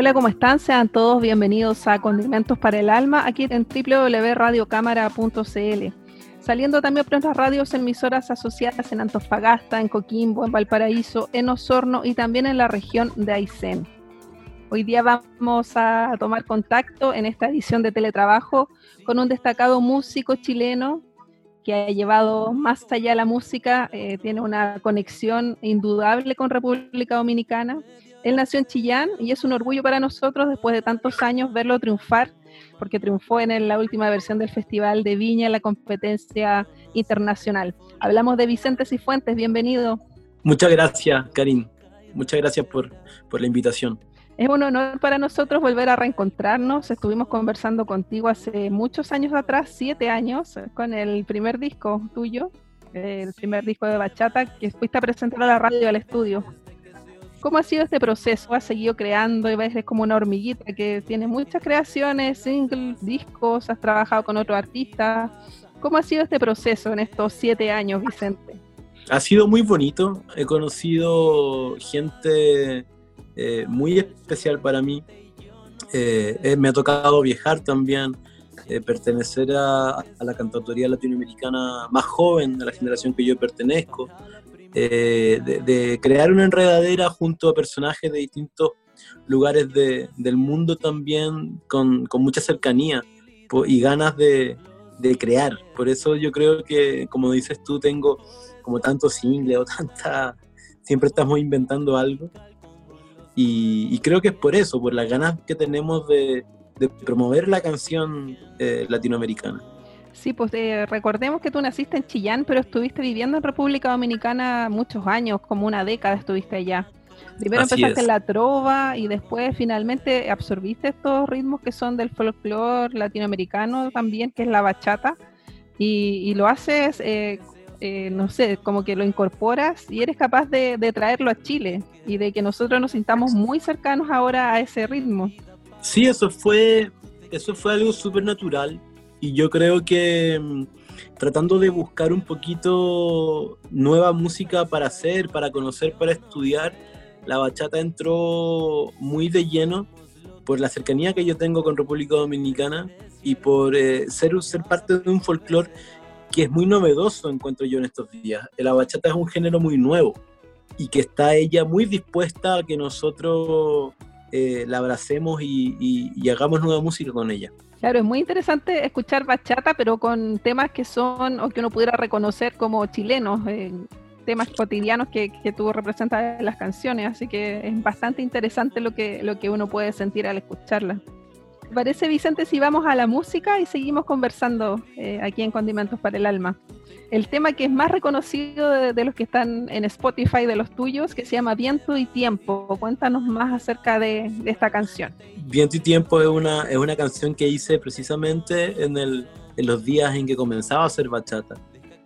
Hola, ¿cómo están? Sean todos bienvenidos a Condimentos para el Alma, aquí en www.radiocámara.cl. Saliendo también por nuestras radios emisoras asociadas en Antofagasta, en Coquimbo, en Valparaíso, en Osorno y también en la región de Aysén. Hoy día vamos a tomar contacto en esta edición de Teletrabajo con un destacado músico chileno que ha llevado más allá la música, eh, tiene una conexión indudable con República Dominicana. Él nació en Chillán y es un orgullo para nosotros después de tantos años verlo triunfar, porque triunfó en la última versión del Festival de Viña en la competencia internacional. Hablamos de Vicente Cifuentes, bienvenido. Muchas gracias, Karim. Muchas gracias por, por la invitación. Es un honor para nosotros volver a reencontrarnos. Estuvimos conversando contigo hace muchos años atrás, siete años, con el primer disco tuyo, el primer disco de Bachata, que fuiste a presentar a la radio al estudio. ¿Cómo ha sido este proceso? ¿Has seguido creando y ves como una hormiguita que tiene muchas creaciones, singles, discos, has trabajado con otros artistas? ¿Cómo ha sido este proceso en estos siete años, Vicente? Ha sido muy bonito. He conocido gente eh, muy especial para mí. Eh, eh, me ha tocado viajar también, pertenecer a, la cantautoría latinoamericana más joven de la generación que yo pertenezco, de, crear una enredadera junto a personajes de distintos lugares del mundo también con, mucha cercanía y ganas de, de, crear. Por eso yo creo que, como dices tú, tengo como tanto single o tanta... Siempre estamos inventando algo y, creo que es por eso, por las ganas que tenemos de, promover la canción eh, latinoamericana. Sí, pues eh, recordemos que tú naciste en Chillán, pero estuviste viviendo en República Dominicana muchos años, como una década estuviste allá. Primero empezaste en la trova y después finalmente absorbiste estos ritmos que son del folclore latinoamericano también, que es la bachata, y, lo haces eh, eh, no sé, como que lo incorporas y eres capaz de, traerlo a Chile y de que nosotros nos sintamos muy cercanos ahora a ese ritmo. Sí, eso fue, eso fue algo súper natural y yo creo que mm, tratando de buscar un poquito nueva música para hacer, para conocer, para estudiar, la bachata entró muy de lleno por la cercanía que yo tengo con República Dominicana y por eh, ser, ser parte de un folclore que es muy novedoso, encuentro yo en estos días. La bachata es un género muy nuevo y que está ella muy dispuesta a que nosotros eh, la abracemos y, hagamos nueva música con ella. Claro, es muy interesante escuchar bachata, pero con temas que son, o que uno pudiera reconocer como chilenos, eh, temas cotidianos que, que tú representas en las canciones, así que es bastante interesante lo que, lo que uno puede sentir al parece, Vicente, si vamos a la música y seguimos conversando eh, aquí en Condimentos para el Alma? El tema que es más reconocido de, los que están en Spotify, de los tuyos, que se llama Viento y Tiempo. Cuéntanos más acerca de, esta canción. Viento y Tiempo es una, es una canción que hice precisamente en, el, en los días en que comenzaba a hacer bachata,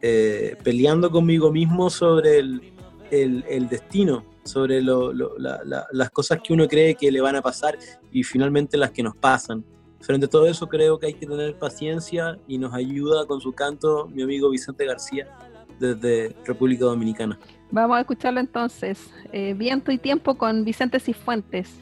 eh, peleando conmigo mismo sobre el, el, el destino sobre las cosas que uno cree que le van a pasar y finalmente las que nos pasan. Frente a todo eso creo que hay que tener paciencia y nos ayuda con su canto mi amigo Vicente García desde República Dominicana. Vamos a escucharlo entonces. Eh, Viento y tiempo con Vicente Cifuentes.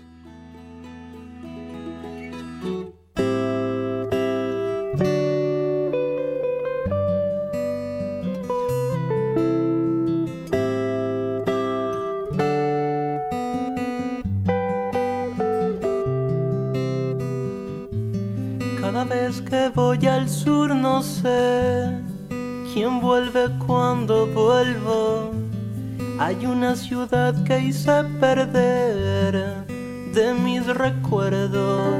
Voy al sur no sé quién vuelve cuando vuelvo. Hay una ciudad que hice perder de mis recuerdos.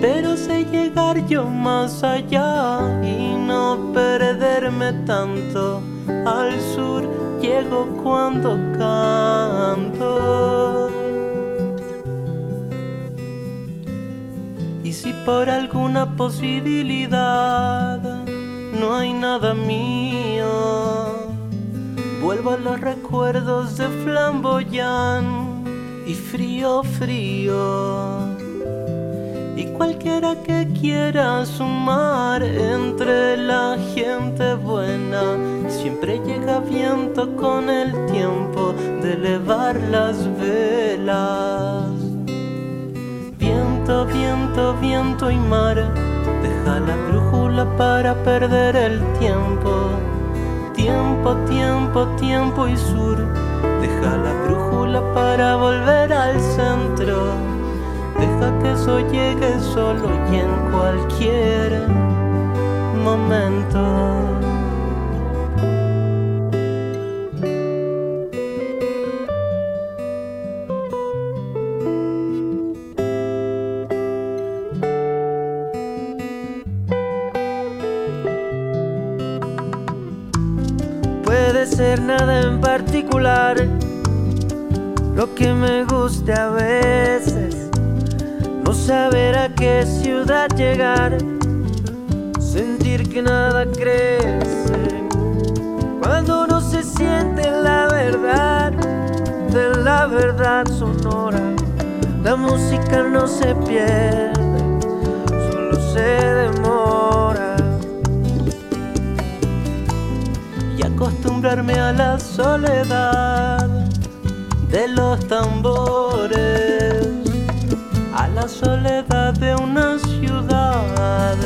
Pero sé llegar yo más allá y no perder quererme tanto. Al sur llego cuando canto. Si por alguna posibilidad no hay nada mío, vuelvo a los recuerdos de Flamboyán y frío, frío y cualquiera que quiera sumar entre la gente buena siempre llega viento con el tiempo de elevar las velas. Viento, viento, viento y mar, deja la brújula para perder el tiempo. Tiempo, tiempo, tiempo y sur, deja la brújula para volver al centro Deja que eso llegue solo y en cualquier momento. Que me guste a veces. No saber a qué ciudad llegar, sentir que nada crece, cuando no se siente la verdad de la verdad sonora, la música no se pierde, solo se demora. Y acostumbrarme a la soledad de los tambores a la soledad de una ciudad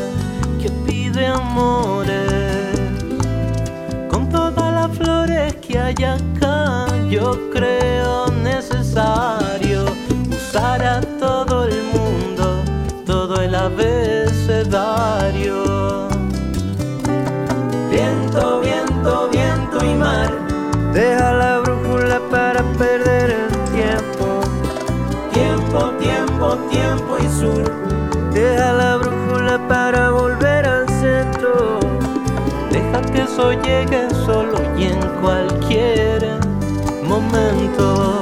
que pide amores. Con todas las flores que hay acá, yo creo Llegue solo y en cualquier momento.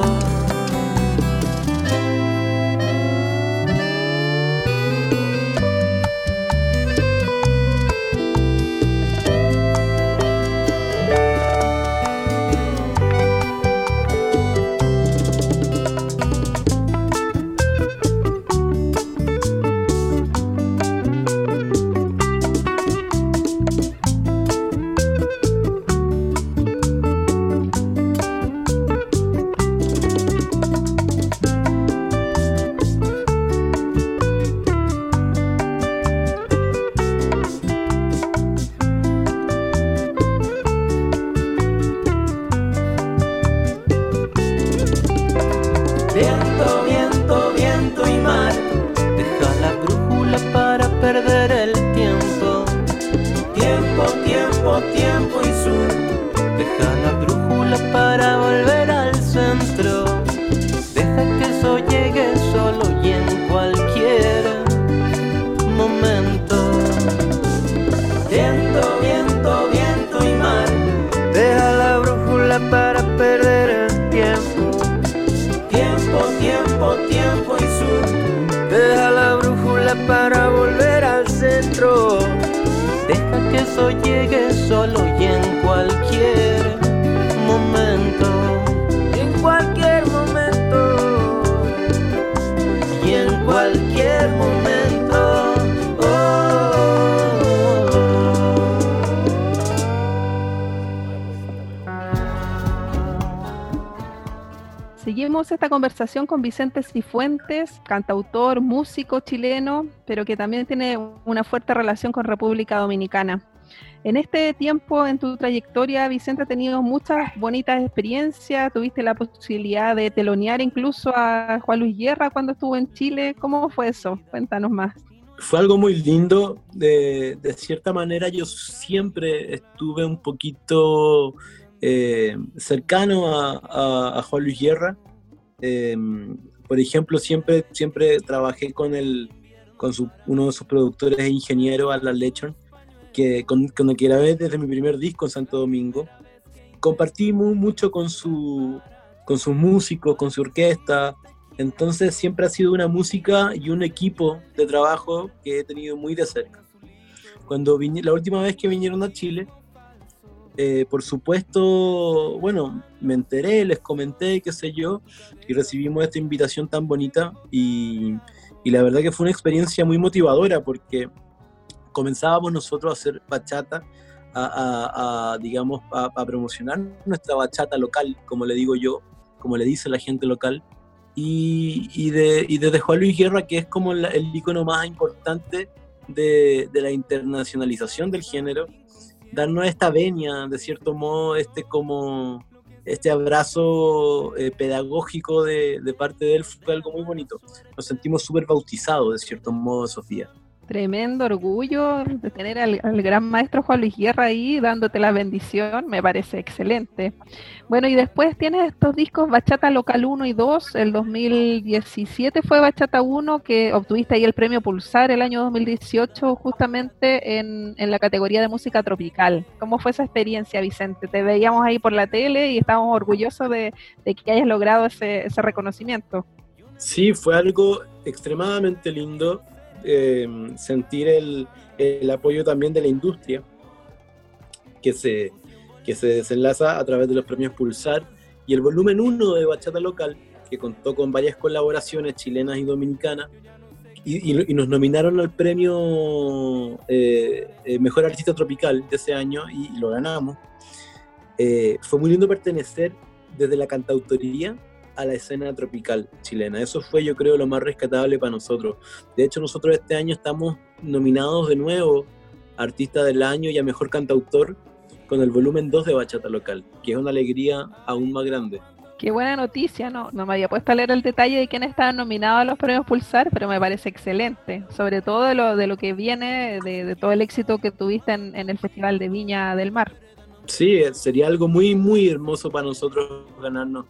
tiempo, tiempo, tiempo. Esta conversación con Vicente Cifuentes, cantautor, músico chileno, pero que también tiene una fuerte relación con República Dominicana. En este tiempo, en tu trayectoria, Vicente, ha tenido muchas bonitas experiencias. Tuviste la posibilidad de telonear incluso a Juan Luis Guerra cuando estuvo en Chile. ¿Cómo fue eso? Cuéntanos más. Fue algo muy lindo. De, cierta manera, yo siempre estuve un poquito eh, cercano a, a Juan Luis Guerra. Em, por ejemplo, siempre, siempre trabajé con, el, con uno de sus productores e ingeniero, Alan Lechon, que con, con el que grabé desde mi primer disco en Santo Domingo. Compartí mucho con, su, con sus músicos, con su orquesta, entonces siempre ha sido una música y un equipo de trabajo que he tenido muy de cerca. Cuando la última vez que vinieron a Chile, eh, por supuesto, bueno, me enteré, les comenté, qué sé yo, y recibimos esta invitación tan bonita y, la verdad que fue una experiencia muy motivadora porque comenzábamos nosotros a hacer bachata, a, digamos, a, promocionar nuestra bachata local, como le digo yo, como le dice la gente local, y, de, y desde Juan Luis Guerra, que es como el icono más importante de, la internacionalización del género, darnos esta venia, de cierto modo, este como este abrazo eh, pedagógico de, de, parte de él fue algo muy bonito. Nos sentimos súper bautizados, de cierto modo, Sofía. Tremendo orgullo de tener al, gran maestro Juan Luis Guerra ahí dándote la bendición, me parece excelente. Bueno, y después tienes estos discos Bachata Local 1 y 2, el 2017 fue Bachata 1 que obtuviste ahí el premio Pulsar el año 2018 justamente en, en la categoría de música tropical. ¿Cómo fue esa experiencia, Vicente? Te veíamos ahí por la tele y estábamos orgullosos de, de que hayas logrado ese, ese reconocimiento. Sí, fue algo extremadamente lindo Em, sentir el, el, apoyo también de la industria que se, que se desenlaza a través de los premios Pulsar y el volumen 1 de Bachata Local, que contó con varias colaboraciones chilenas y dominicanas, y, y, nos nominaron al premio eh, eh, Mejor Artista Tropical de ese año y, lo ganamos. Eh, fue muy lindo pertenecer desde la cantautoría a la escena tropical chilena. Eso fue yo creo lo más rescatable para nosotros. De hecho nosotros este año estamos nominados de nuevo a Artista del Año y a Mejor Cantautor con el volumen 2 de Bachata Local, que es una alegría aún más grande. Qué buena noticia, no, no me había puesto a leer el detalle de quién estaba nominado a los premios Pulsar, pero me parece excelente, sobre todo de lo, de lo que viene, de, todo el éxito que tuviste en, en el Festival de Viña del Mar. Sí, sería algo muy, muy hermoso para nosotros ganarnos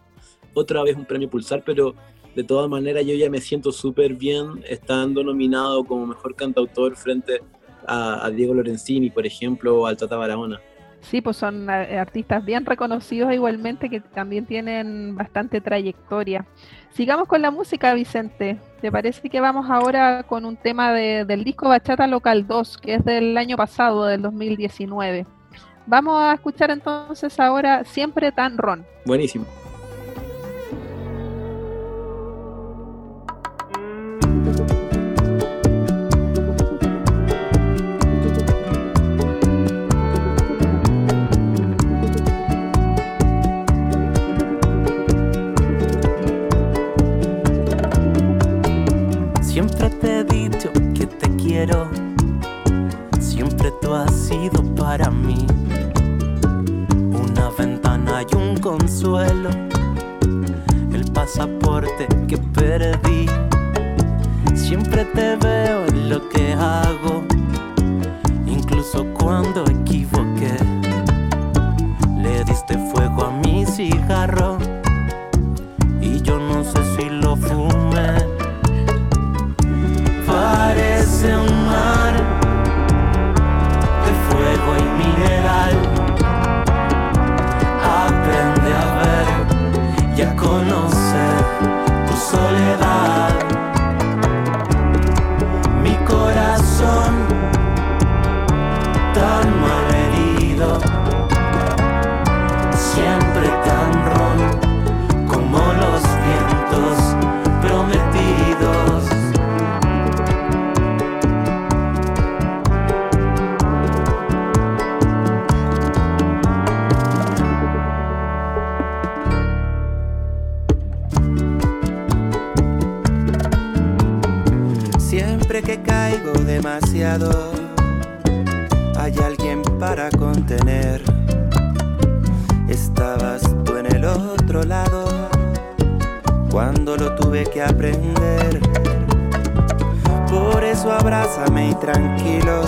otra vez un premio Pulsar, pero de todas maneras yo ya me siento súper bien estando nominado como mejor cantautor frente a, Diego Lorenzini, por ejemplo, o al Tata Barahona. Sí, pues son eh, artistas bien reconocidos igualmente que también tienen bastante trayectoria. Sigamos con la música, Vicente. ¿Te parece que vamos ahora con un tema del disco Bachata Local 2, que es del año pasado, del 2019? Vamos a escuchar entonces ahora Siempre Tan Ron. Buenísimo. Consuelo, el pasaporte que perdí. Siempre te veo en lo que hago, incluso cuando equivoqué. Hay alguien para contener. Estabas tú en el otro lado cuando lo tuve que aprender. Por eso abrázame y tranquilo,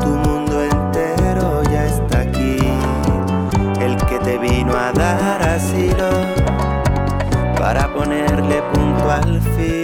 tu mundo entero ya está aquí. El que te vino a dar asilo para ponerle punto al fin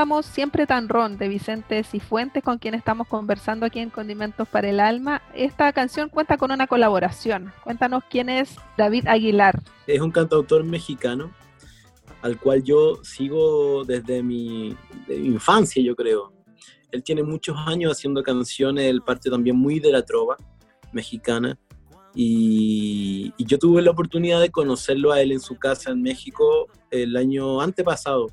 Escuchábamos Siempre tan ron de Vicente Cifuentes, con quien estamos conversando aquí en Condimentos para el Alma. Esta canción cuenta con una colaboración. Cuéntanos quién es David Aguilar. Es un cantautor mexicano al cual yo sigo desde mi, infancia, yo creo. Él tiene muchos años haciendo canciones, él parte también muy de la trova mexicana. Y, y, yo tuve la oportunidad de conocerlo a él en su casa en México el año antepasado.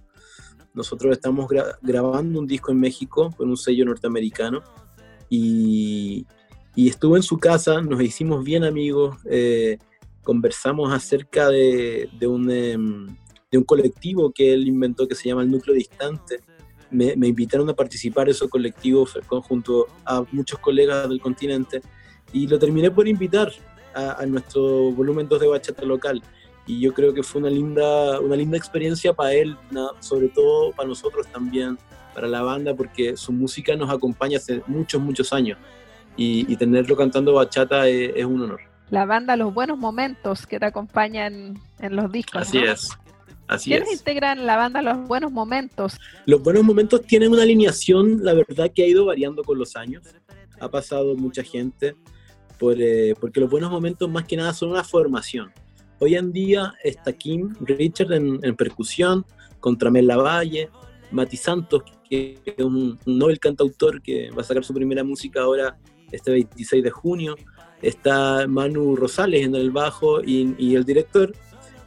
Nosotros estamos grabando un disco en México con un sello norteamericano y, y estuve en su casa, nos hicimos bien amigos, eh, conversamos acerca de, de un, em, de un colectivo que él inventó que se llama el Núcleo Distante. Me, me invitaron a participar en ese colectivo junto a muchos colegas del continente y lo terminé por invitar a, a nuestro volumen 2 de bachata local y yo creo que fue una linda, una linda experiencia para él, sobre todo para nosotros también, para la banda, porque su música nos acompaña hace muchos, muchos años y, tenerlo cantando bachata es, un honor. La banda Los Buenos Momentos que te acompañan en los discos. Así es. Así ¿Quiénes integran la banda Los Buenos Momentos? Los Buenos Momentos tienen una alineación, la verdad, que ha ido variando con los años. Ha pasado mucha gente, por, eh, porque Los Buenos Momentos más que nada son una formación Hoy en día está Kim Richard en, percusión, contra Mel Lavalle, Mati Santos, que es un, Nobel cantautor que va a sacar su primera música ahora este 26 de junio. Está Manu Rosales en el bajo y, el director,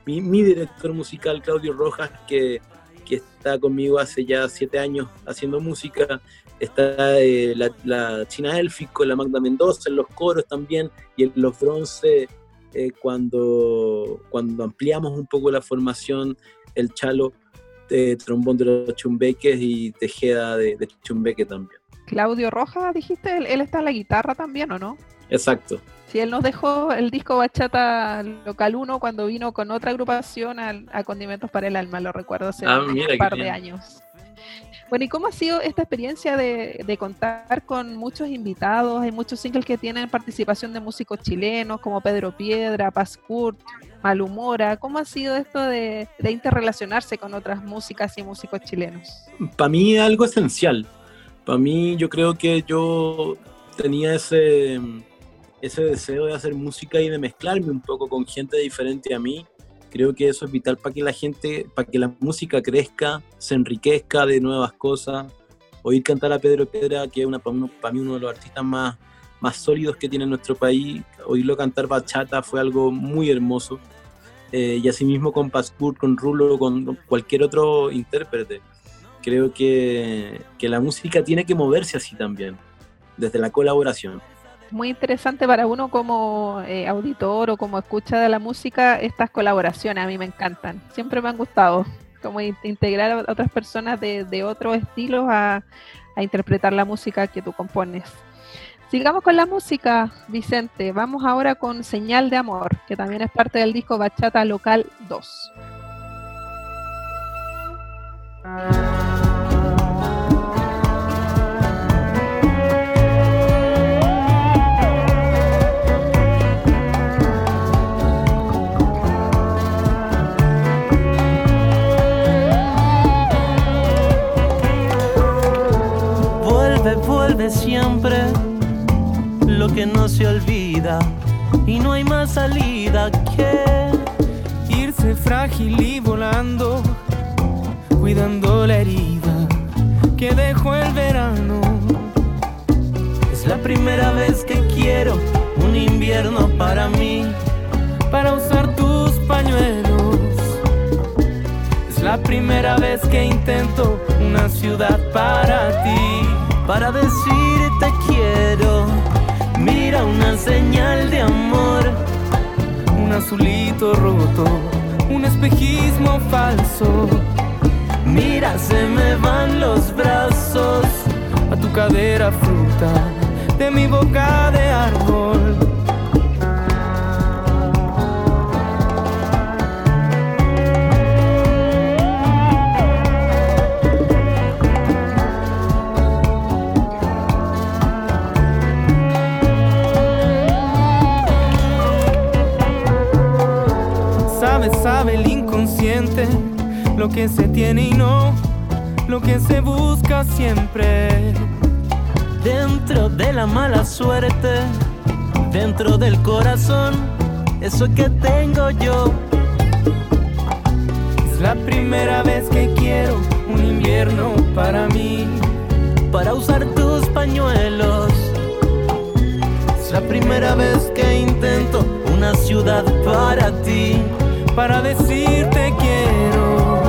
mi, director musical Claudio Rojas, que, está conmigo hace ya siete años haciendo música. Está eh, la, China Élfico, la Magda Mendoza en los coros también y en los bronce eh, cuando, cuando ampliamos un poco la formación, el chalo, de trombón de los chumbeques y tejeda de, chumbeque también. Claudio Rojas, dijiste, él, está en la guitarra también, ¿o no? Exacto. Sí, él nos dejó el disco Bachata Local 1 cuando vino con otra agrupación a, Condimentos para el Alma, lo recuerdo hace ah, un par de años. Bueno, ¿y cómo ha sido esta experiencia de, contar con muchos invitados? Hay muchos singles que tienen participación de músicos chilenos como Pedro Piedra, Paz Kurt, Malhumora. ¿Cómo ha sido esto de, interrelacionarse con otras músicas y músicos chilenos? Para mí algo esencial. Para mí yo creo que yo tenía ese, ese deseo de hacer música y de mezclarme un poco con gente diferente a mí Creo que eso es vital para que la gente, para que la música crezca, se enriquezca de nuevas cosas. Oír cantar a Pedro Pedra, que es una, para, mí uno de los artistas más, más sólidos que tiene nuestro país, oírlo cantar bachata fue algo muy hermoso. Eh, y asimismo con Pascur, con Rulo, con cualquier otro intérprete. Creo que, que la música tiene que moverse así también, desde la colaboración muy interesante para uno como eh, auditor o como escucha de la música estas colaboraciones. A mí me encantan, siempre me han gustado, como integrar a otras personas de, de otros estilos a, a interpretar la música que tú compones. Sigamos con la música, Vicente. Vamos ahora con Señal de Amor, que también es parte del disco Bachata Local 2. Siempre lo que no se olvida y no hay más salida que irse frágil y volando, cuidando la herida que dejó el verano. Es la primera vez que quiero un invierno para mí, para usar tus pañuelos. Es la primera vez que intento una ciudad para ti para decirte quiero. Mira una señal de amor, un azulito roto, un espejismo falso. Mira, se me van los brazos a tu cadera fruta de mi boca de árbol sabe el inconsciente lo que se tiene y no lo que se busca siempre. Dentro de la mala suerte, dentro del corazón, eso que tengo yo. Es la primera vez que quiero un invierno para mí, para usar tus pañuelos. Es la primera vez que intento una ciudad para ti, para decirte quiero.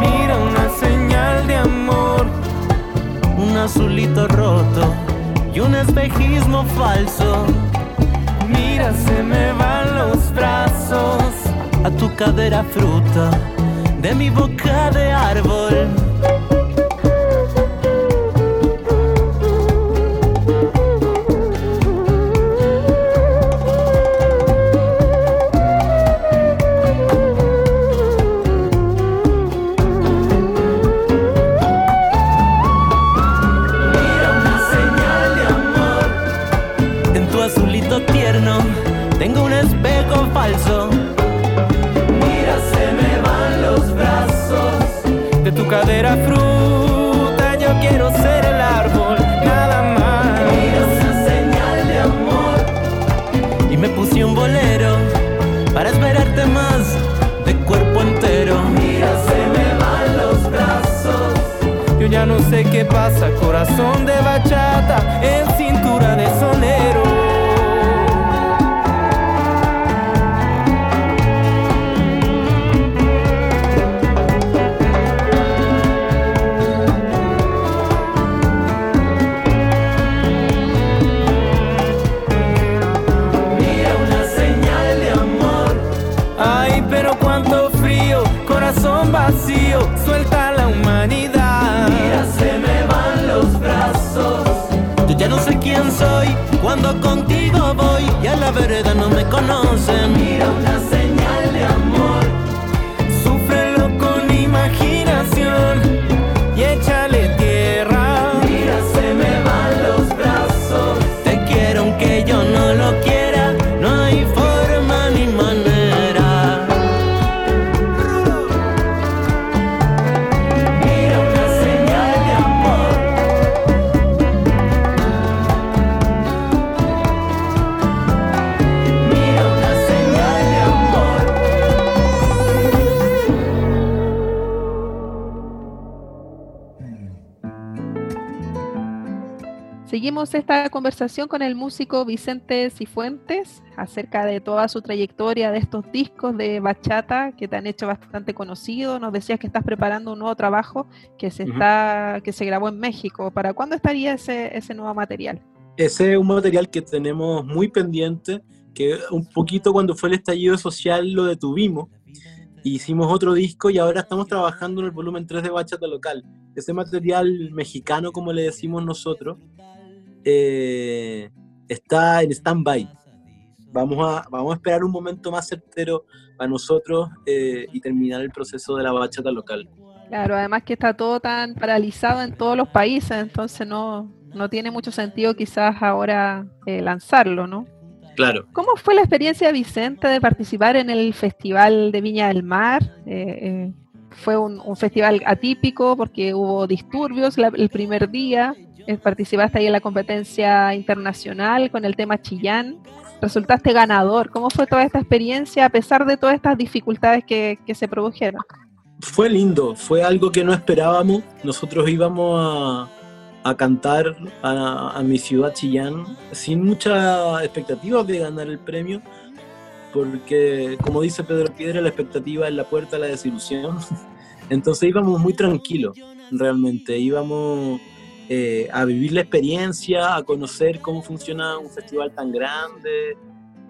Mira una señal de amor, un azulito roto y un espejismo falso. Mira, se me van los brazos a tu cadera fruta de mi boca de árbol. Sé qué pasa, corazón de bachata en cintura de sonero. Cuando contigo voy y a la vereda no me conocen. Mira Seguimos esta conversación con el músico Vicente Cifuentes acerca de toda su trayectoria de estos discos de bachata que te han hecho bastante conocido. Nos decías que estás preparando un nuevo trabajo que se Ujú. está que se grabó en México. ¿Para cuándo estaría ese, ese nuevo material? Ese es un material que tenemos muy pendiente, que un poquito cuando fue el estallido social lo detuvimos. Hicimos otro disco y ahora estamos trabajando en el volumen 3 de Bachata Local. Ese material mexicano, como le decimos nosotros, eh, está en stand-by. Vamos a, vamos a esperar un momento más certero para nosotros eh, y terminar el proceso de la bachata local. Claro, además que está todo tan paralizado en todos los países, entonces no, no tiene mucho sentido quizás ahora eh, lanzarlo, ¿no? Claro. ¿Cómo fue la experiencia, Vicente, de participar en el Festival de Viña del Mar? Eh, eh, fue un, un festival atípico porque hubo disturbios la- el primer día. Eh, participaste ahí en la competencia internacional con el tema Chillán. Resultaste ganador. ¿Cómo fue toda esta experiencia a pesar de todas estas dificultades que, se produjeron? Fue lindo, fue algo que no esperábamos. Nosotros íbamos a, cantar a, a mi ciudad Chillán sin muchas expectativas de ganar el premio, porque como dice Pedro Piedra, la expectativa es la puerta a la desilusión. Entonces íbamos muy tranquilos, realmente. Íbamos eh, a vivir la experiencia, a conocer cómo funciona un festival tan grande.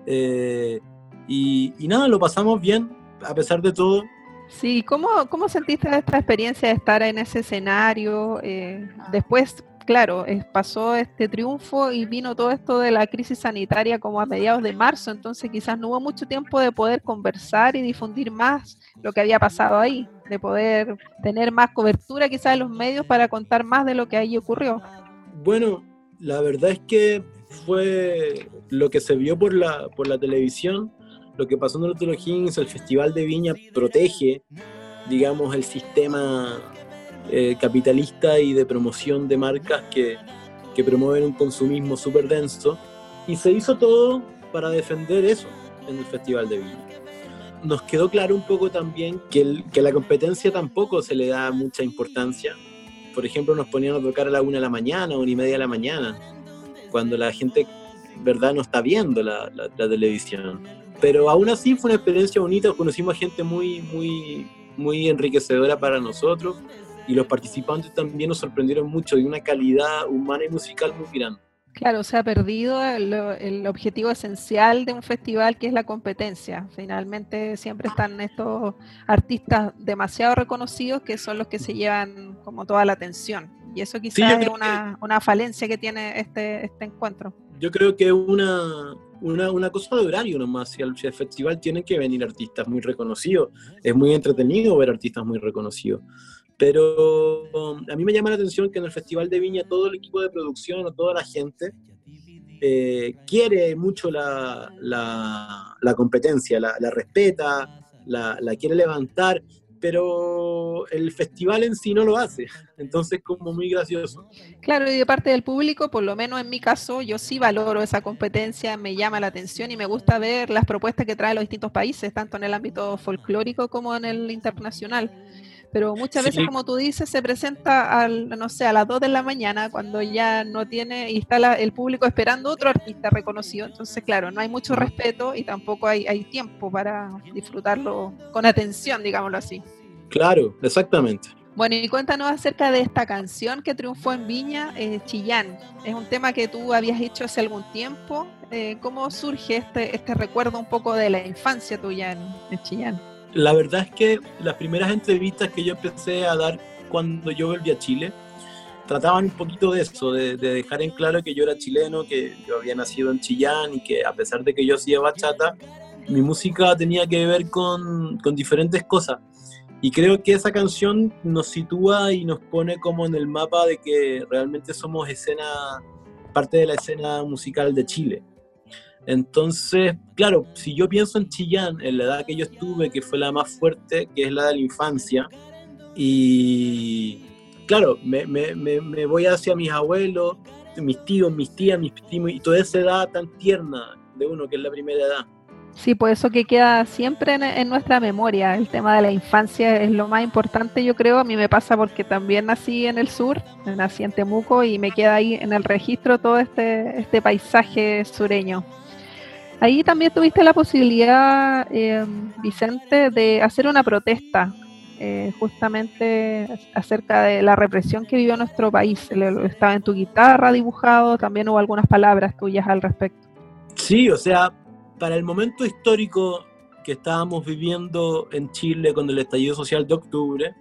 eh, y, nada, lo pasamos bien, a pesar de todo. Sí, ¿cómo, cómo sentiste esta experiencia de estar en ese escenario? Eh, después, claro, pasó este triunfo y vino todo esto de la crisis sanitaria como a mediados de marzo, entonces quizás no hubo mucho tiempo de poder conversar y difundir más lo que había pasado ahí, de poder tener más cobertura quizás en los medios para contar más de lo que ahí ocurrió. Bueno, la verdad es que fue lo que se vio por la, por la televisión, lo que pasó en el Hotel O'Higgins, el Festival de Viña protege, digamos, el sistema eh, capitalista y de promoción de marcas que, que promueven un consumismo súper denso. Y se hizo todo para defender eso en el Festival de Viña. Nos quedó claro un poco también que, que la competencia tampoco se le da mucha importancia. Por ejemplo, nos ponían a tocar a la una de la mañana, una y media de la mañana, cuando la gente, verdad, no está viendo la televisión. Pero aún así fue una experiencia bonita, conocimos a gente muy, muy, muy enriquecedora para nosotros y los participantes también nos sorprendieron mucho de una calidad humana y musical muy grande. Claro, se ha perdido el, el, objetivo esencial de un festival que es la competencia. Finalmente siempre están estos artistas demasiado reconocidos que son los que se llevan como toda la atención. Y eso quizás sí, es una, que, una, falencia que tiene este, este encuentro. Yo creo que es una, una, una, cosa de horario nomás. Si al festival tienen que venir artistas muy reconocidos. Es muy entretenido ver artistas muy reconocidos. Pero a mí me llama la atención que en el Festival de Viña todo el equipo de producción o toda la gente eh, quiere mucho la, la, la competencia, la, la respeta, la, quiere levantar, pero el festival en sí no lo hace. Entonces, como muy gracioso. Claro, y de parte del público, por lo menos en mi caso, yo sí valoro esa competencia, me llama la atención y me gusta ver las propuestas que traen los distintos países, tanto en el ámbito folclórico como en el internacional pero muchas veces, sí. como tú dices, se presenta al, no sé, a las 2 de la mañana cuando ya no tiene y está la, el público esperando otro artista reconocido. Entonces, claro, no hay mucho respeto y tampoco hay, hay tiempo para disfrutarlo con atención, digámoslo así. Claro, exactamente. Bueno, y cuéntanos acerca de esta canción que triunfó en Viña, eh, Chillán. Es un tema que tú habías hecho hace algún tiempo. Eh, ¿Cómo surge este, este recuerdo un poco de la infancia tuya en, en Chillán? La verdad es que las primeras entrevistas que yo empecé a dar cuando yo volví a Chile trataban un poquito de eso, de, de, dejar en claro que yo era chileno, que yo había nacido en Chillán y que a pesar de que yo hacía bachata, mi música tenía que ver con, con diferentes cosas. Y creo que esa canción nos sitúa y nos pone como en el mapa de que realmente somos escena, parte de la escena musical de Chile. Entonces, claro, si yo pienso en Chillán, en la edad que yo estuve, que fue la más fuerte, que es la de la infancia, y claro, me, me, me voy hacia mis abuelos, mis tíos, mis tías, mis primos, y toda esa edad tan tierna de uno, que es la primera edad. Sí, pues eso que queda siempre en, en, nuestra memoria, el tema de la infancia es lo más importante, yo creo. A mí me pasa porque también nací en el sur, nací en Temuco y me queda ahí en el registro todo este, este paisaje sureño. Ahí también tuviste la posibilidad, eh, Vicente, de hacer una protesta eh, justamente acerca de la represión que vivió nuestro país. Estaba en tu guitarra dibujado, también hubo algunas palabras tuyas al respecto. Sí, o sea, para el momento histórico que estábamos viviendo en Chile con el estallido social de octubre,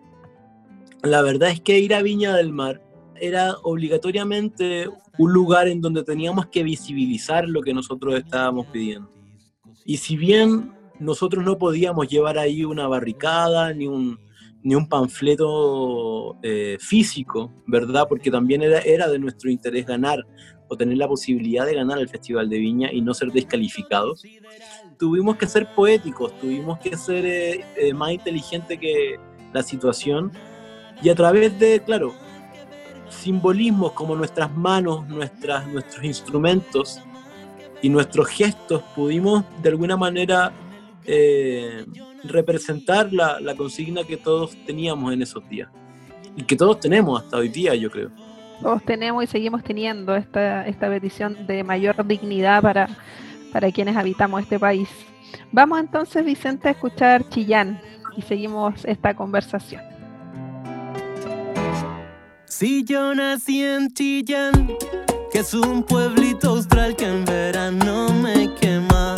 la verdad es que ir a Viña del Mar era obligatoriamente un lugar en donde teníamos que visibilizar lo que nosotros estábamos pidiendo. Y si bien nosotros no podíamos llevar ahí una barricada ni un, ni un panfleto eh, físico, ¿verdad? Porque también era, era de nuestro interés ganar o tener la posibilidad de ganar el Festival de Viña y no ser descalificados. Tuvimos que ser poéticos, tuvimos que ser eh, eh, más inteligentes que la situación y a través de, claro, simbolismos como nuestras manos, nuestras, nuestros instrumentos y nuestros gestos pudimos de alguna manera eh, representar la, consigna que todos teníamos en esos días y que todos tenemos hasta hoy día, yo creo. Todos tenemos y seguimos teniendo esta, esta petición de mayor dignidad para, para quienes habitamos este país. Vamos entonces, Vicente, a escuchar Chillán y seguimos esta conversación. Si yo nací en Chillán, que es un pueblito austral que en verano me quema,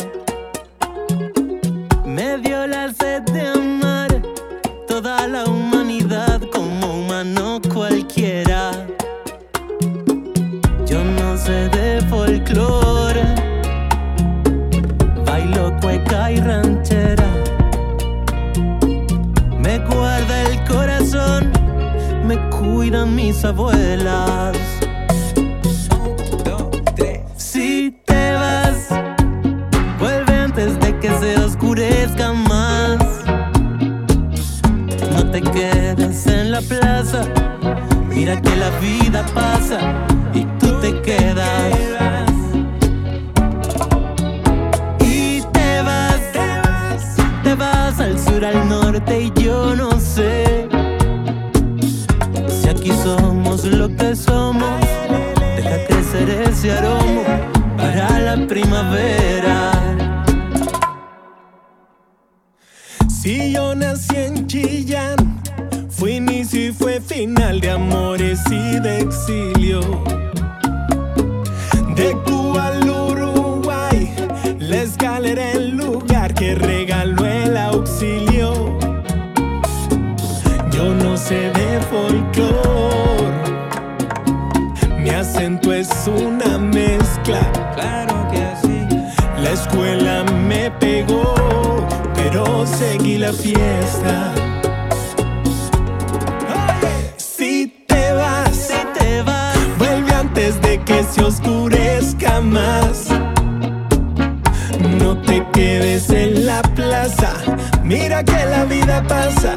mira que la vida pasa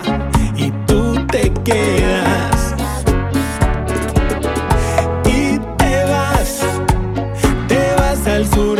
y tú te quedas. Y te vas, te vas al sur,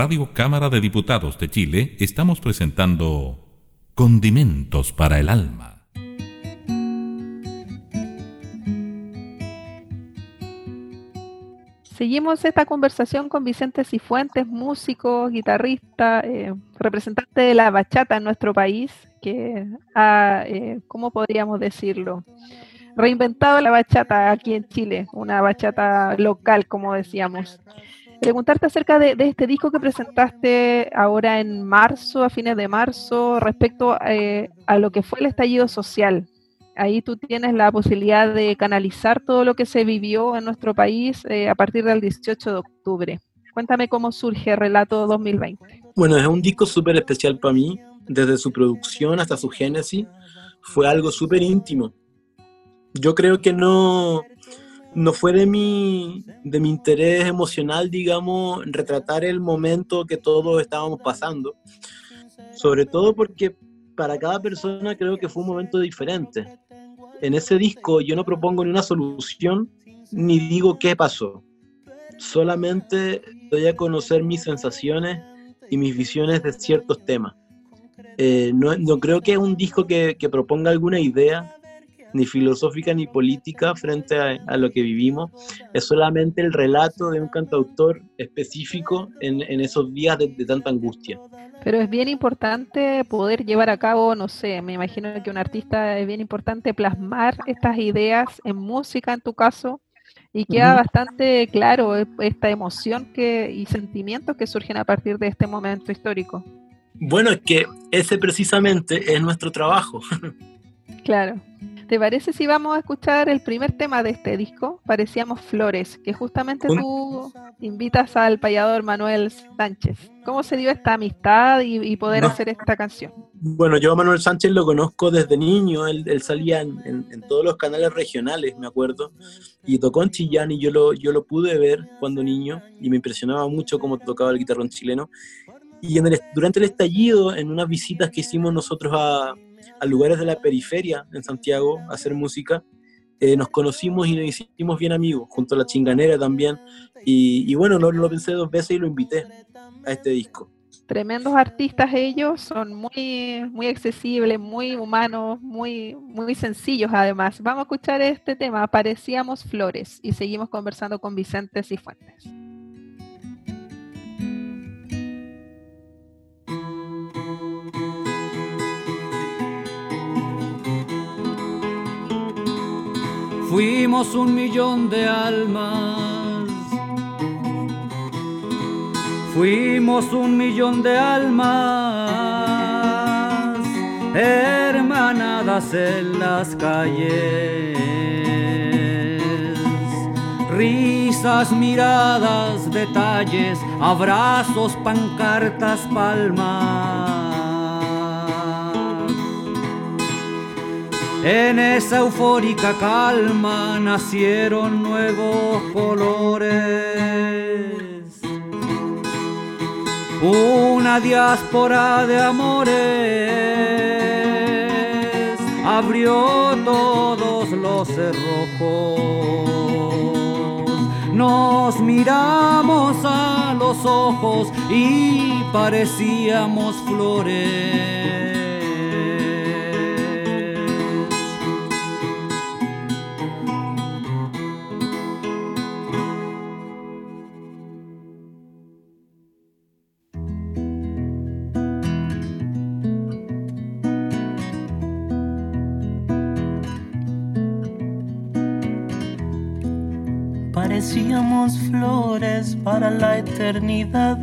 Radio Cámara de Diputados de Chile estamos presentando Condimentos para el Alma. Seguimos esta conversación con Vicente Cifuentes, músico, guitarrista, eh, representante de la bachata en nuestro país, que ha, eh, ¿cómo podríamos decirlo? Reinventado la bachata aquí en Chile, una bachata local, como decíamos. Preguntarte acerca de, este disco que presentaste ahora en marzo, a fines de marzo, respecto eh, a lo que fue el estallido social ahí tú tienes la posibilidad de canalizar todo lo que se vivió en nuestro país eh, a partir del 18 de octubre. Cuéntame cómo surge Relato 2020. Bueno, es un disco súper especial para mí, desde su producción hasta su génesis, fue algo súper íntimo. Yo creo que no, no fue de mi, de mi interés emocional, digamos, retratar el momento que todos estábamos pasando, sobre todo porque para cada persona creo que fue un momento diferente. En ese disco yo no propongo ni una solución, ni digo qué pasó. Solamente doy a conocer mis sensaciones y mis visiones de ciertos temas. Eh, no, no creo que es un disco que, que proponga alguna idea, ni filosófica ni política frente a, a lo que vivimos. Es solamente el relato de un cantautor específico en, en esos días de, de tanta angustia. Pero es bien importante poder llevar a cabo, no sé, me imagino que un artista es bien importante plasmar estas ideas en música en tu caso y queda Ujú. bastante claro eh, esta emoción que, y sentimientos que surgen a partir de este momento histórico. Bueno, es que ese precisamente es nuestro trabajo. Claro. ¿Te parece si vamos a escuchar el primer tema de este disco? Parecíamos Flores, que justamente tú invitas al payador Manuel Sánchez. ¿Cómo se dio esta amistad y, poder hacer esta canción? Bueno, yo a Manuel Sánchez lo conozco desde niño, él, salía en, todos los canales regionales, me acuerdo, y tocó en Chillán y yo lo, yo lo pude ver cuando niño y me impresionaba mucho cómo tocaba el guitarrón chileno. Y en el, durante el estallido, en unas visitas que hicimos nosotros a, a lugares de la periferia en Santiago a hacer música, eh, nos conocimos y nos hicimos bien amigos, junto a la chinganera también. Y, bueno, lo, lo, pensé dos veces y lo invité a este disco. Tremendos artistas ellos, son muy, muy accesibles, muy humanos, muy, muy sencillos además. Vamos a escuchar este tema, Parecíamos Flores, y seguimos conversando con Vicente Cifuentes. Fuimos un millón de almas. Fuimos un millón de almas, hermanadas en las calles. Risas, miradas, detalles, abrazos, pancartas, palmas En esa eufórica calma nacieron nuevos colores. Una diáspora de amores abrió todos los cerrojos. Nos miramos a los ojos y parecíamos flores. Flores para la eternidad,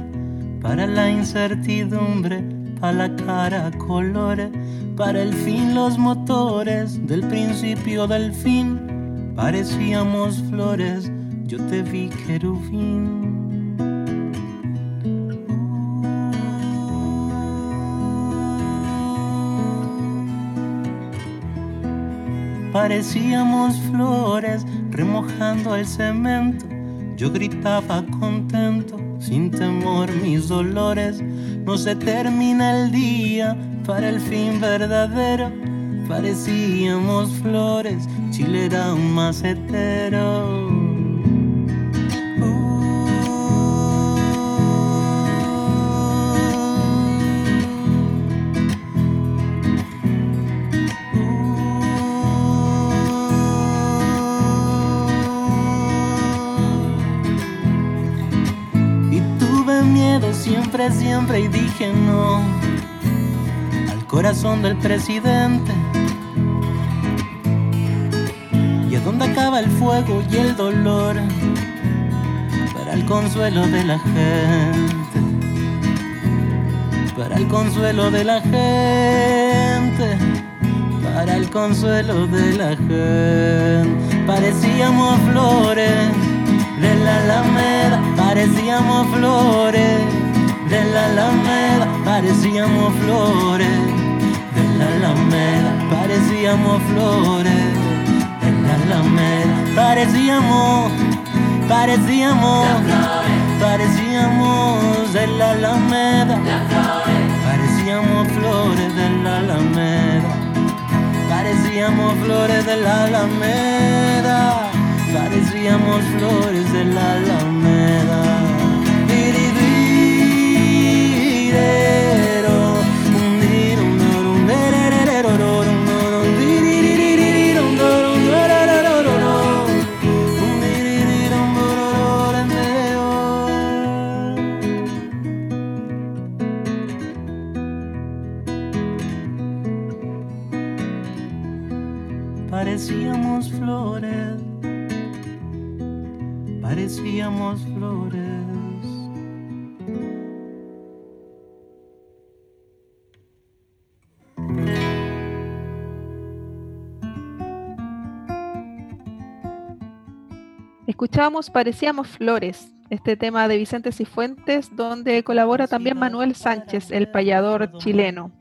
para la incertidumbre, para la cara colores, para el fin los motores del principio del fin. Parecíamos flores, yo te vi querubín. Parecíamos flores remojando el cemento. Yo gritaba contento, sin temor mis dolores. No se termina el día para el fin verdadero. Parecíamos flores, Chile era un macetero. Siempre, y dije no al corazón del presidente. Y a dónde acaba el fuego y el dolor para el consuelo de la gente. Para el consuelo de la gente. Para el consuelo de la gente. Parecíamos flores de la alameda, parecíamos flores de la alameda parecíamos flores, de la alameda parecíamos flores, de la alameda parecíamos, parecíamos, parecíamos. De la alameda, parecíamos flores. De la alameda, parecíamos flores. De la alameda, parecíamos flores. De la alameda. Escuchábamos Parecíamos Flores, este tema de Vicente Cifuentes, donde colabora también Manuel Sánchez, el payador chileno.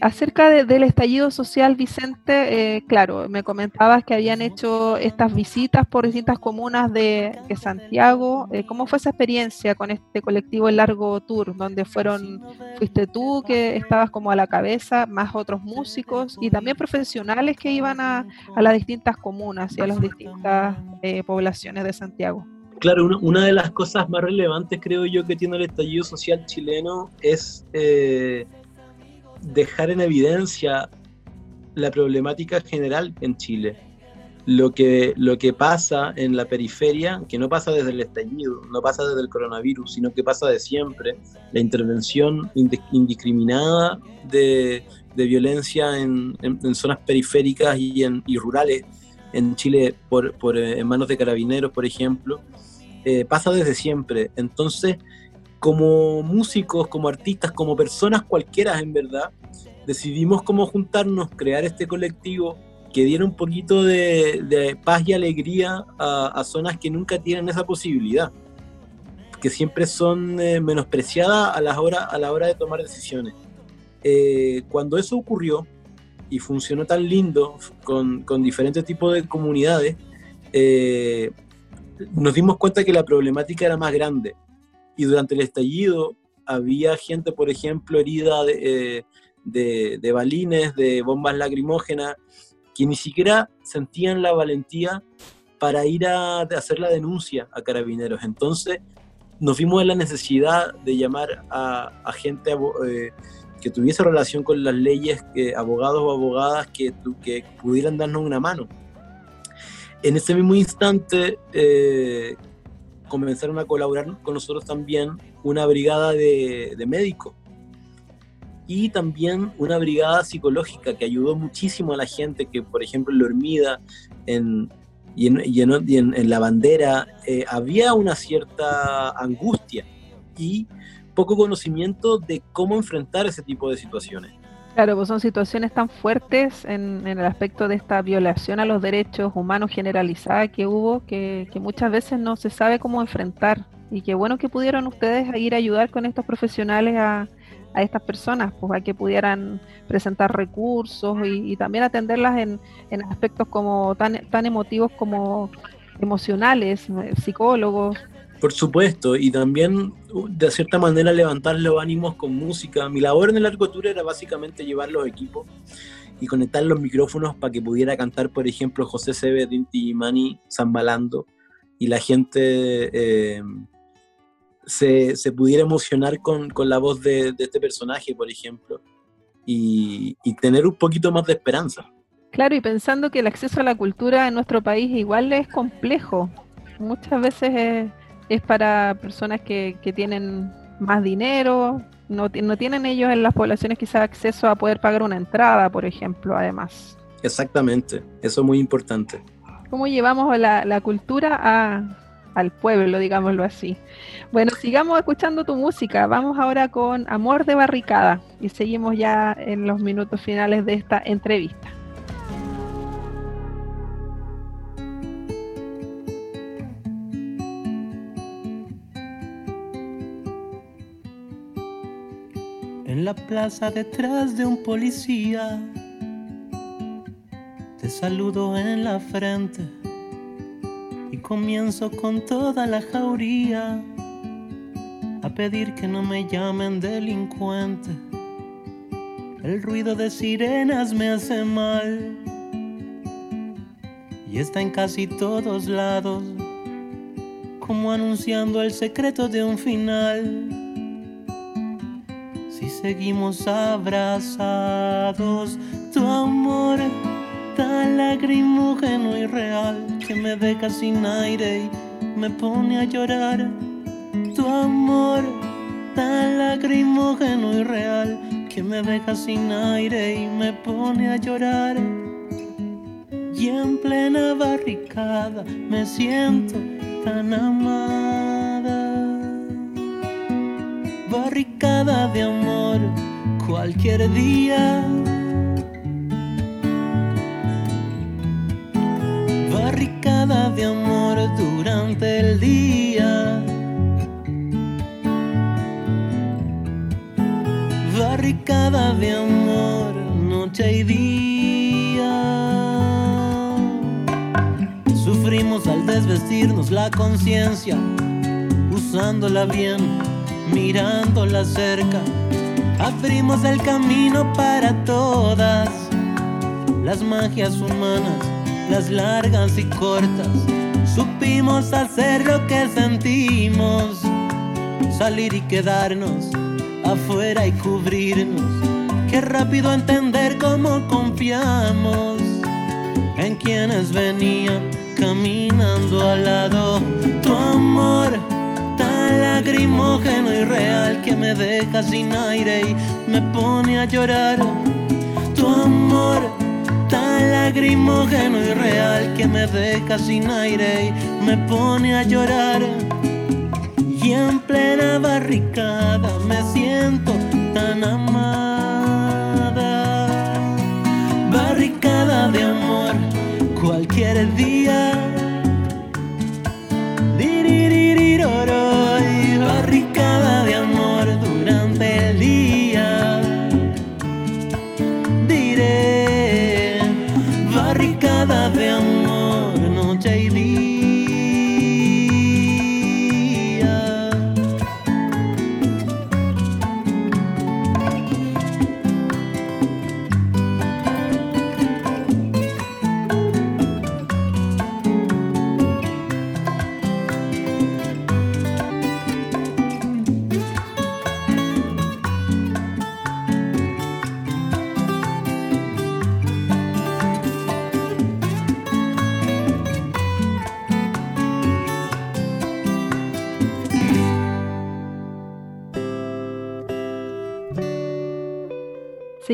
Acerca del estallido social, Vicente, eh, claro, me comentabas que habían hecho estas visitas por distintas comunas de, Santiago. Eh, ¿Cómo fue esa experiencia con este colectivo El Largo Tour, donde fueron, fuiste tú que estabas como a la cabeza, más otros músicos y también profesionales que iban a, las distintas comunas y a las distintas eh, poblaciones de Santiago? Claro, una, de las cosas más relevantes creo yo que tiene el estallido social chileno es dejar en evidencia la problemática general en Chile. Lo que, lo que pasa en la periferia, que no pasa desde el estallido, no pasa desde el coronavirus, sino que pasa de siempre, la intervención indiscriminada de, violencia en, zonas periféricas y, en, rurales en Chile por, por, en manos de carabineros, por ejemplo, eh, pasa desde siempre. Entonces, como músicos, como artistas, como personas cualquiera en verdad, decidimos como juntarnos, crear este colectivo que diera un poquito de, paz y alegría a, zonas que nunca tienen esa posibilidad, que siempre son eh, menospreciadas a la, hora, a la hora de tomar decisiones. Eh, cuando eso ocurrió y funcionó tan lindo con, con diferentes tipos de comunidades, eh, nos dimos cuenta que la problemática era más grande y durante el estallido había gente, por ejemplo, herida de, eh, balines, de bombas lacrimógenas, que ni siquiera sentían la valentía para ir a, hacer la denuncia a carabineros. Entonces nos vimos en la necesidad de llamar a, gente eh, que tuviese relación con las leyes, abogados o abogadas que, que pudieran darnos una mano. En ese mismo instante eh, comenzaron a colaborar con nosotros también una brigada de, médicos y también una brigada psicológica que ayudó muchísimo a la gente que, por ejemplo, en La en, y, en, La Bandera eh, había una cierta angustia y poco conocimiento de cómo enfrentar ese tipo de situaciones. Claro, pues son situaciones tan fuertes en, el aspecto de esta violación a los derechos humanos generalizada que hubo que, muchas veces no se sabe cómo enfrentar. Y qué bueno que pudieron ustedes ir a ayudar con estos profesionales a, estas personas, pues a que pudieran presentar recursos y, también atenderlas en, en, aspectos como tan, tan emotivos como emocionales, eh, psicólogos, por supuesto, y también de cierta manera levantar los ánimos con música. Mi labor en el Largo Tour era básicamente llevar los equipos y conectar los micrófonos para que pudiera cantar, por ejemplo, José Sebe, Dinti Mani zambalando y la gente eh, se, pudiera emocionar con, la voz de, este personaje, por ejemplo, y, y tener un poquito más de esperanza. Claro, y pensando que el acceso a la cultura en nuestro país igual es complejo. Muchas veces es es para personas que, tienen más dinero, no, no, tienen ellos en las poblaciones quizás acceso a poder pagar una entrada, por ejemplo, además. Exactamente, eso es muy importante. ¿Cómo llevamos la, cultura al pueblo, digámoslo así? Bueno, sigamos escuchando tu música. Vamos ahora con Amor de Barricada y seguimos ya en los minutos finales de esta entrevista. En la plaza detrás de un policía. Te saludo en la frente y comienzo con toda la jauría a pedir que no me llamen delincuente. El ruido de sirenas me hace mal y está en casi todos lados, como anunciando el secreto de un final seguimos abrazados. Tu amor tan lacrimógeno y real que me deja sin aire y me pone a llorar. Tu amor tan lacrimógeno y real que me deja sin aire y me pone a llorar. Y en plena barricada me siento tan amada barricada de amor cualquier día. Barricada de amor dura el día. Barricada de amor, noche y día. Sufrimos al desvestirnos la conciencia, usándola bien, mirándola cerca. Abrimos el camino para todas las magias humanas, las largas y cortas. Supimos hacer lo que sentimos, salir y quedarnos afuera y cubrirnos. Qué rápido entender cómo confiamos en quienes venían caminando al lado. Tu amor tan lagrimógeno y real que me deja sin aire y me pone a llorar. Tu amor tan lagrimógeno y real que me deja sin aire y me pone a llorar. Y en plena barricada me siento tan amada. Barricada de amor, cualquier día.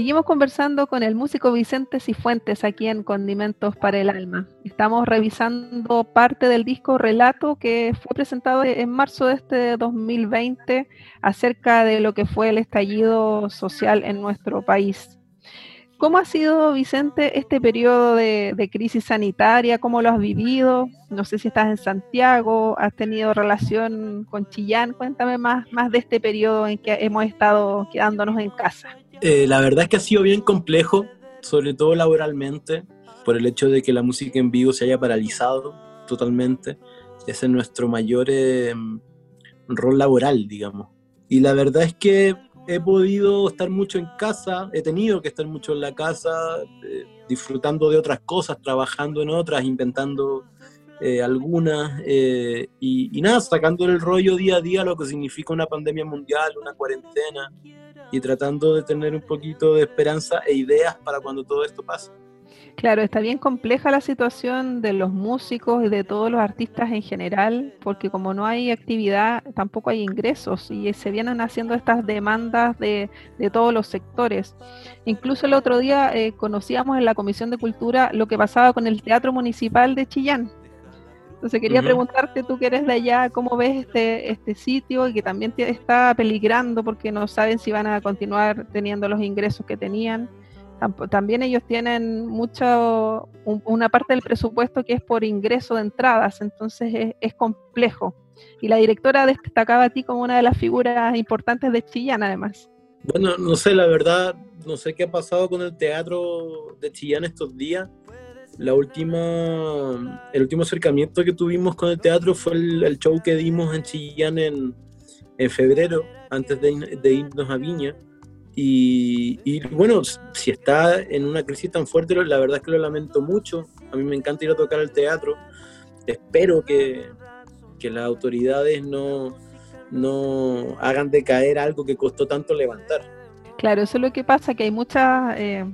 Seguimos conversando con el músico Vicente Cifuentes aquí en Condimentos para el Alma. Estamos revisando parte del disco Relato que fue presentado en marzo de este 2020 acerca de lo que fue el estallido social en nuestro país. ¿Cómo ha sido, Vicente, este periodo de, de crisis sanitaria? ¿Cómo lo has vivido? No sé si estás en Santiago, has tenido relación con Chillán. Cuéntame más, más de este periodo en que hemos estado quedándonos en casa. Eh, la verdad es que ha sido bien complejo, sobre todo laboralmente, por el hecho de que la música en vivo se haya paralizado totalmente. Ese es nuestro mayor eh, rol laboral, digamos. Y la verdad es que he podido estar mucho en casa, he tenido que estar mucho en la casa, eh, disfrutando de otras cosas, trabajando en otras, inventando eh, algunas, eh, y, y, nada, sacando el rollo día a día lo que significa una pandemia mundial, una cuarentena, y tratando de tener un poquito de esperanza e ideas para cuando todo esto pase. Claro, está bien compleja la situación de los músicos y de todos los artistas en general, porque como no hay actividad, tampoco hay ingresos y se vienen haciendo estas demandas de, de todos los sectores. Incluso el otro día eh, conocíamos en la Comisión de Cultura lo que pasaba con el Teatro Municipal de Chillán. Entonces quería uh -huh. preguntarte, tú que eres de allá, ¿cómo ves este, este sitio y que también está peligrando porque no saben si van a continuar teniendo los ingresos que tenían? También ellos tienen mucho, una parte del presupuesto que es por ingreso de entradas, entonces es, complejo. Y la directora destacaba a ti como una de las figuras importantes de Chillán, además. Bueno, no sé, la verdad, no sé qué ha pasado con el teatro de Chillán estos días. La última, el último acercamiento que tuvimos con el teatro fue el, show que dimos en Chillán en, en febrero, antes de irnos a Viña y, y, bueno, si está en una crisis tan fuerte, la verdad es que lo lamento mucho. A mí me encanta ir a tocar al teatro. Espero que, que las autoridades no, no hagan decaer algo que costó tanto levantar. Claro, eso es lo que pasa, que hay muchas, eh,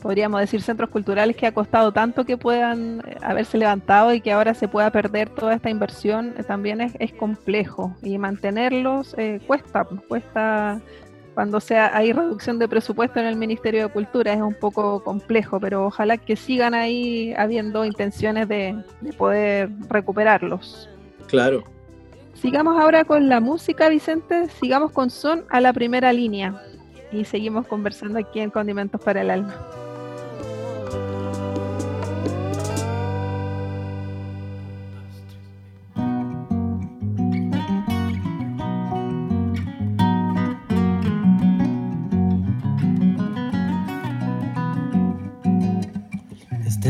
podríamos decir, centros culturales que ha costado tanto que puedan haberse levantado y que ahora se pueda perder toda esta inversión, eh, también es, es, complejo. Y mantenerlos eh, cuesta, cuesta cuando sea hay reducción de presupuesto en el Ministerio de Cultura es un poco complejo, pero ojalá que sigan ahí habiendo intenciones de, de, poder recuperarlos. Claro. Sigamos ahora con la música, Vicente, sigamos con Son a la primera línea y seguimos conversando aquí en Condimentos para el Alma.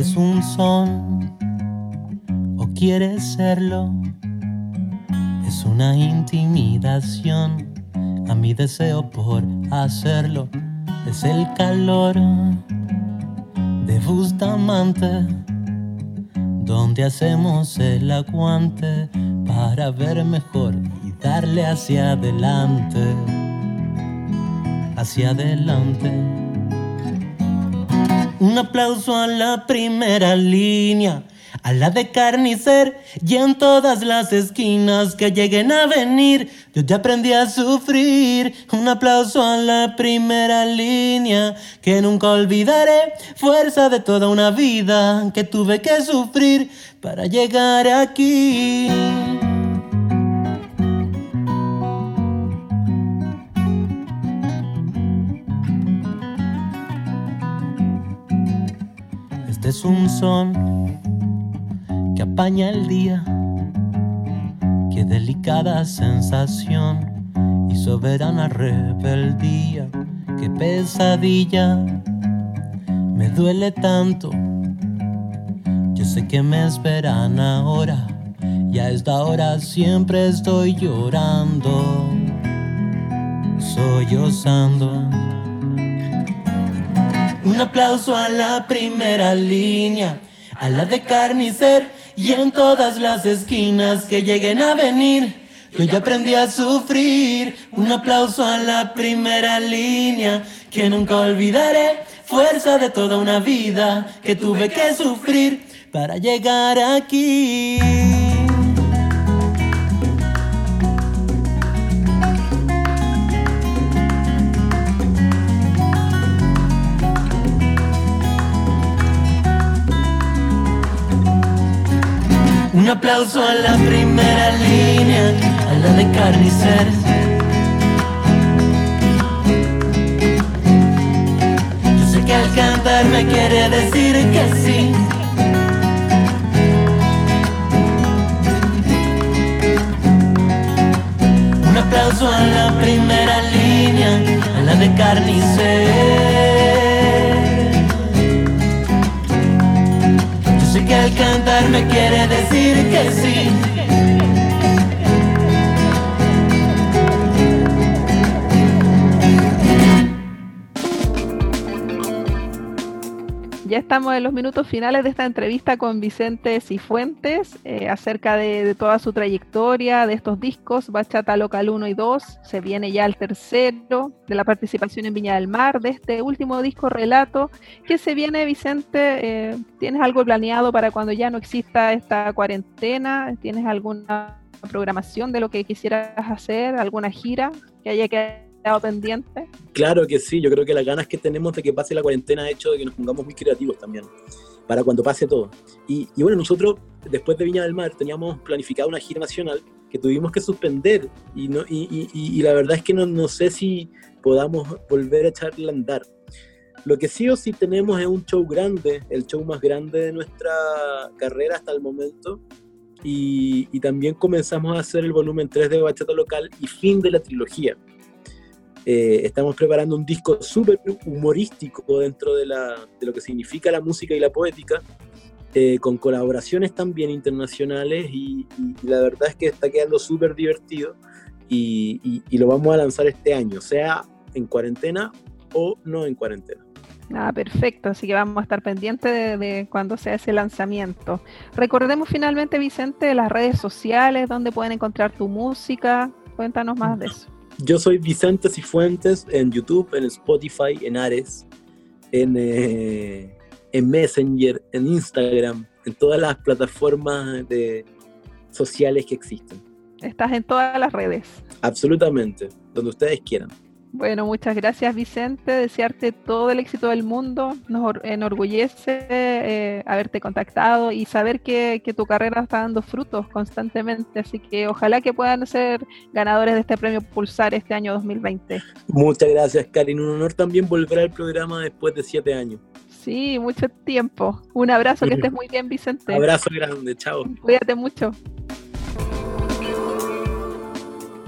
Es un son o quieres serlo. Es una intimidación a mi deseo por hacerlo. Es el calor de Bustamante, donde hacemos el aguante para ver mejor y darle hacia adelante, hacia adelante. Un aplauso a la primera línea, a la de carnicer y en todas las esquinas que lleguen a venir. Yo ya aprendí a sufrir. Un aplauso a la primera línea que nunca olvidaré. Fuerza de toda una vida que tuve que sufrir para llegar aquí. Un son que apaña el día. Qué delicada sensación y soberana rebeldía. Qué pesadilla. Me duele tanto. Yo sé que me esperan ahora. Y a esta hora siempre estoy llorando. Sollozando. Un aplauso a la primera línea, a la de carnicer y en todas las esquinas que lleguen a venir. Yo ya aprendí a sufrir. Un aplauso a la primera línea que nunca olvidaré. Fuerza de toda una vida que tuve que sufrir para llegar aquí. Aplauso a la primera línea, a la de carnicer. Yo sé que al cantar me quiere decir que sí. Un aplauso a la primera línea, a la de carnicer. Cantar me quiere decir que sí. Ya estamos en los minutos finales de esta entrevista con Vicente Cifuentes eh, acerca de, toda su trayectoria, de estos discos, Bachata Local 1 y 2. Se viene ya el tercero, de la participación en Viña del Mar, de este último disco Relato. ¿Qué se viene, Vicente? Eh, ¿Tienes algo planeado para cuando ya no exista esta cuarentena? ¿Tienes alguna programación de lo que quisieras hacer? ¿Alguna gira que haya quedado pendiente? Claro que sí, yo creo que las ganas que tenemos de que pase la cuarentena ha hecho de que nos pongamos muy creativos también, para cuando pase todo. Y, y bueno, nosotros después de Viña del Mar teníamos planificado una gira nacional que tuvimos que suspender y, no, y, y, y la verdad es que no, no, sé si podamos volver a echarla a andar. Lo que sí o sí tenemos es un show grande, el show más grande de nuestra carrera hasta el momento. Y, y también comenzamos a hacer el volumen 3 de Bachata Local y fin de la trilogía. Eh, estamos preparando un disco súper humorístico dentro de, la, de, lo que significa la música y la poética, eh, con colaboraciones también internacionales y, y, la verdad es que está quedando súper divertido y, y, lo vamos a lanzar este año, sea en cuarentena o no en cuarentena. Ah, perfecto, así que vamos a estar pendientes de, de, cuando sea ese lanzamiento. Recordemos finalmente, Vicente, las redes sociales, donde pueden encontrar tu música. Cuéntanos más de eso. Yo soy Vicente Cifuentes en YouTube, en Spotify, en Ares, en, eh, en Messenger, en Instagram, en todas las plataformas de, sociales que existen. Estás en todas las redes. Absolutamente, donde ustedes quieran. Bueno, muchas gracias Vicente, desearte todo el éxito del mundo, nos enorgullece eh, haberte contactado y saber que, que, tu carrera está dando frutos constantemente, así que ojalá que puedan ser ganadores de este premio Pulsar este año 2020. Muchas gracias Karin, un honor también volver al programa después de siete años. Sí, mucho tiempo. Un abrazo, que estés muy bien Vicente. Abrazo grande, chao. Cuídate mucho.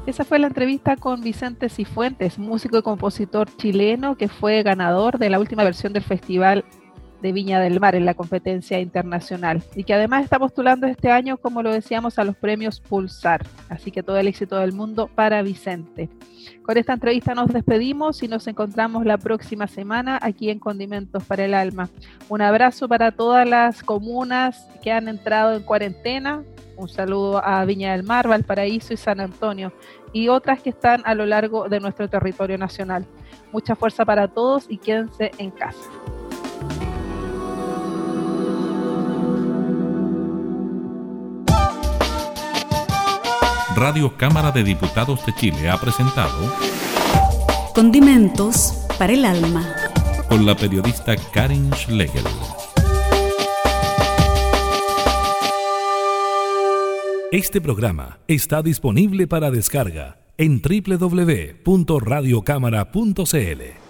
Esa fue la entrevista con Vicente Cifuentes, músico y compositor chileno que fue ganador de la última versión del Festival de Viña del Mar en la competencia internacional y que además está postulando este año, como lo decíamos, a los premios Pulsar. Así que todo el éxito del mundo para Vicente. Con esta entrevista nos despedimos y nos encontramos la próxima semana aquí en Condimentos para el Alma. Un abrazo para todas las comunas que han entrado en cuarentena. Un saludo a Viña del Mar, Valparaíso y San Antonio y otras que están a lo largo de nuestro territorio nacional. Mucha fuerza para todos y quédense en casa. Radio Cámara de Diputados de Chile ha presentado Condimentos para el alma. Con la periodista Karin Schlegel. Este programa está disponible para descarga en www.radiocámara.cl.